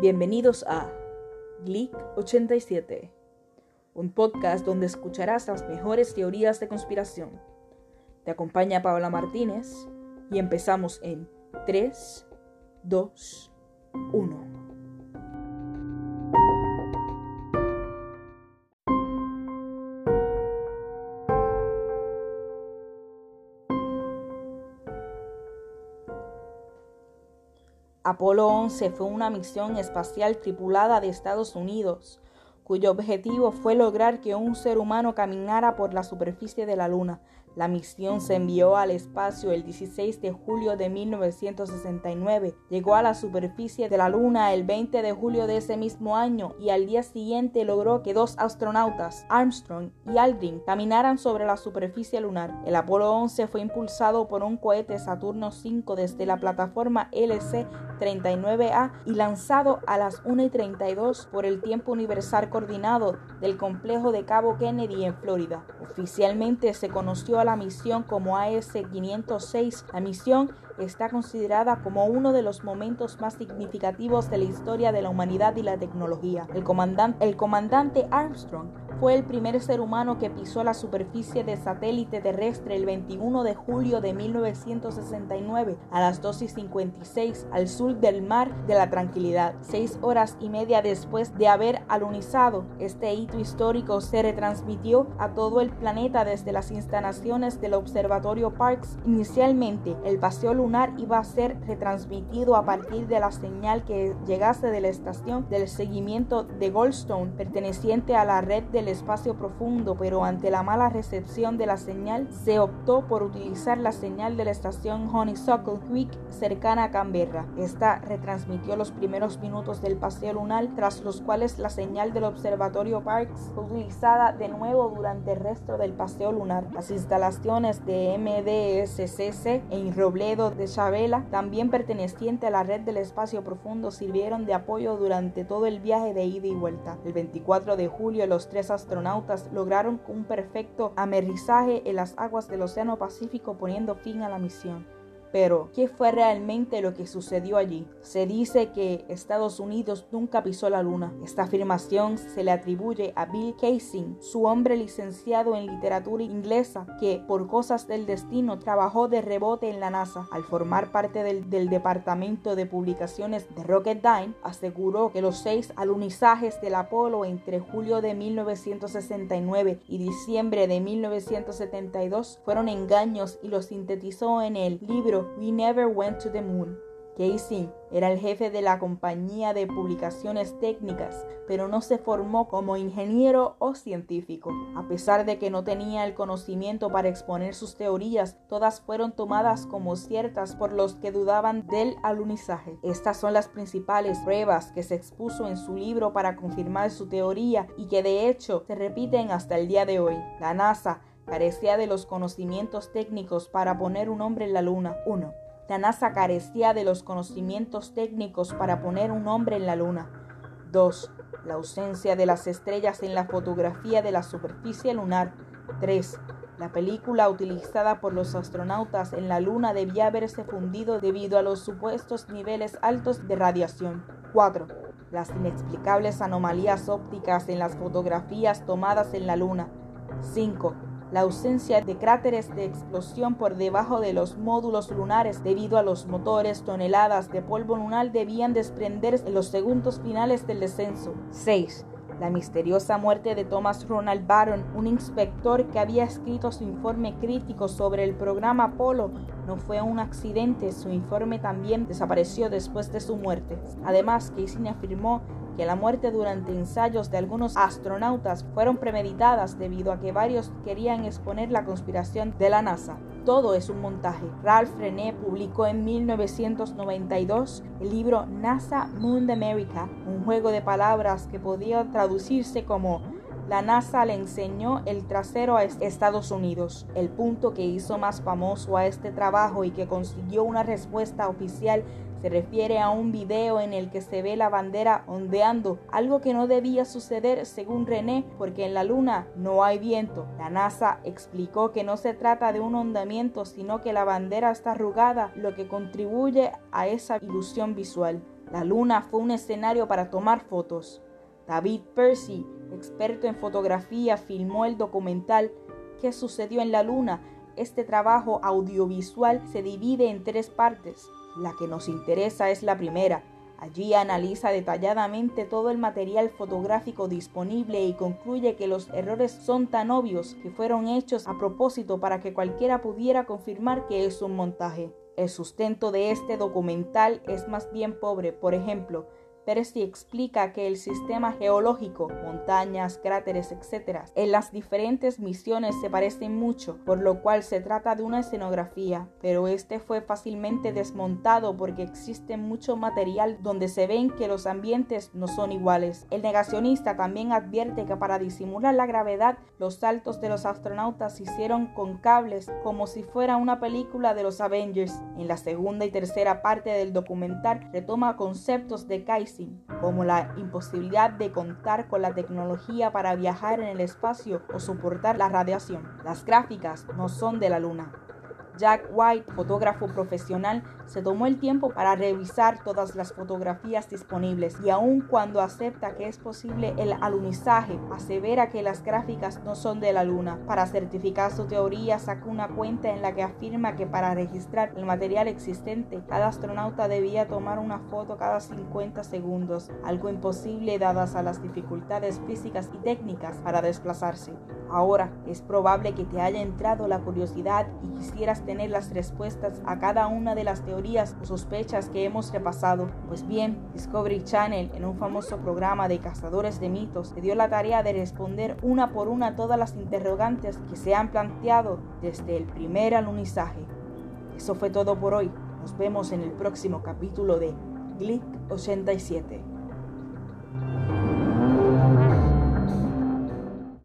Bienvenidos a Geek 87, un podcast donde escucharás las mejores teorías de conspiración. Te acompaña Paola Martínez y empezamos en 3, 2, 1. Apolo 11 fue una misión espacial tripulada de Estados Unidos, cuyo objetivo fue lograr que un ser humano caminara por la superficie de la Luna la misión se envió al espacio el 16 de julio de 1969, llegó a la superficie de la Luna el 20 de julio de ese mismo año y al día siguiente logró que dos astronautas, Armstrong y Aldrin, caminaran sobre la superficie lunar. El Apolo 11 fue impulsado por un cohete Saturno 5 desde la plataforma LC-39A y lanzado a las 1 y 32 por el tiempo universal coordinado del complejo de Cabo Kennedy en Florida. Oficialmente se conoció la misión como AS-506. La misión está considerada como uno de los momentos más significativos de la historia de la humanidad y la tecnología. El comandante, el comandante Armstrong fue el primer ser humano que pisó la superficie de satélite terrestre el 21 de julio de 1969 a las 2 y 56 al sur del mar de la tranquilidad. Seis horas y media después de haber alunizado, este hito histórico se retransmitió a todo el planeta desde las instalaciones del Observatorio Parkes. Inicialmente, el paseo lunar iba a ser retransmitido a partir de la señal que llegase de la estación del seguimiento de Goldstone, perteneciente a la red del espacio profundo, pero ante la mala recepción de la señal, se optó por utilizar la señal de la estación Honeysuckle Creek cercana a Canberra. Esta retransmitió los primeros minutos del paseo lunar, tras los cuales la señal del observatorio Parkes fue utilizada de nuevo durante el resto del paseo lunar. Las instalaciones de MDSCC en Robledo de Chabela, también perteneciente a la red del espacio profundo, sirvieron de apoyo durante todo el viaje de ida y vuelta. El 24 de julio, los tres astronautas lograron un perfecto amerizaje en las aguas del Océano Pacífico poniendo fin a la misión. Pero, ¿qué fue realmente lo que sucedió allí? Se dice que Estados Unidos nunca pisó la luna. Esta afirmación se le atribuye a Bill Casey, su hombre licenciado en literatura inglesa, que por cosas del destino trabajó de rebote en la NASA. Al formar parte del, departamento de publicaciones de Rocketdyne, aseguró que los seis alunizajes del Apolo entre julio de 1969 y diciembre de 1972 fueron engaños y los sintetizó en el libro We Never Went to the Moon. Casey era el jefe de la compañía de publicaciones técnicas, pero no se formó como ingeniero o científico. A pesar de que no tenía el conocimiento para exponer sus teorías, todas fueron tomadas como ciertas por los que dudaban del alunizaje. Estas son las principales pruebas que se expuso en su libro para confirmar su teoría y que de hecho se repiten hasta el día de hoy. La NASA carecía de los conocimientos técnicos para poner un hombre en la luna. 1. La NASA carecía de los conocimientos técnicos para poner un hombre en la luna. 2. La ausencia de las estrellas en la fotografía de la superficie lunar. 3. La película utilizada por los astronautas en la Luna debía haberse fundido debido a los supuestos niveles altos de radiación. 4. Las inexplicables anomalías ópticas en las fotografías tomadas en la Luna. 5 la ausencia de cráteres de explosión por debajo de los módulos lunares debido a los motores, toneladas de polvo lunar debían desprenderse en los segundos finales del descenso. 6. La misteriosa muerte de Thomas Ronald Barron, un inspector que había escrito su informe crítico sobre el programa Apolo, no fue un accidente, su informe también desapareció después de su muerte. Además, Casey afirmó que la muerte durante ensayos de algunos astronautas fueron premeditadas debido a que varios querían exponer la conspiración de la NASA. Todo es un montaje. Ralph René publicó en 1992 el libro NASA Moon America, un juego de palabras que podía traducirse como la NASA le enseñó el trasero a Estados Unidos. El punto que hizo más famoso a este trabajo y que consiguió una respuesta oficial se refiere a un video en el que se ve la bandera ondeando, algo que no debía suceder según René porque en la luna no hay viento. La NASA explicó que no se trata de un ondamiento sino que la bandera está arrugada, lo que contribuye a esa ilusión visual. La luna fue un escenario para tomar fotos. David Percy, experto en fotografía, filmó el documental ¿Qué sucedió en la luna? Este trabajo audiovisual se divide en tres partes. La que nos interesa es la primera. Allí analiza detalladamente todo el material fotográfico disponible y concluye que los errores son tan obvios que fueron hechos a propósito para que cualquiera pudiera confirmar que es un montaje. El sustento de este documental es más bien pobre. Por ejemplo, Percy explica que el sistema geológico, montañas, cráteres, etc., en las diferentes misiones se parecen mucho, por lo cual se trata de una escenografía, pero este fue fácilmente desmontado porque existe mucho material donde se ven que los ambientes no son iguales. El negacionista también advierte que para disimular la gravedad, los saltos de los astronautas se hicieron con cables como si fuera una película de los Avengers. En la segunda y tercera parte del documental retoma conceptos de Kaiser como la imposibilidad de contar con la tecnología para viajar en el espacio o soportar la radiación. Las gráficas no son de la Luna, Jack White, fotógrafo profesional, se tomó el tiempo para revisar todas las fotografías disponibles y aun cuando acepta que es posible el alunizaje, asevera que las gráficas no son de la luna. Para certificar su teoría sacó una cuenta en la que afirma que para registrar el material existente, cada astronauta debía tomar una foto cada 50 segundos, algo imposible dadas a las dificultades físicas y técnicas para desplazarse. Ahora es probable que te haya entrado la curiosidad y quisieras tener las respuestas a cada una de las teorías o sospechas que hemos repasado. Pues bien, Discovery Channel, en un famoso programa de cazadores de mitos, se dio la tarea de responder una por una todas las interrogantes que se han planteado desde el primer alunizaje. Eso fue todo por hoy. Nos vemos en el próximo capítulo de Glick 87.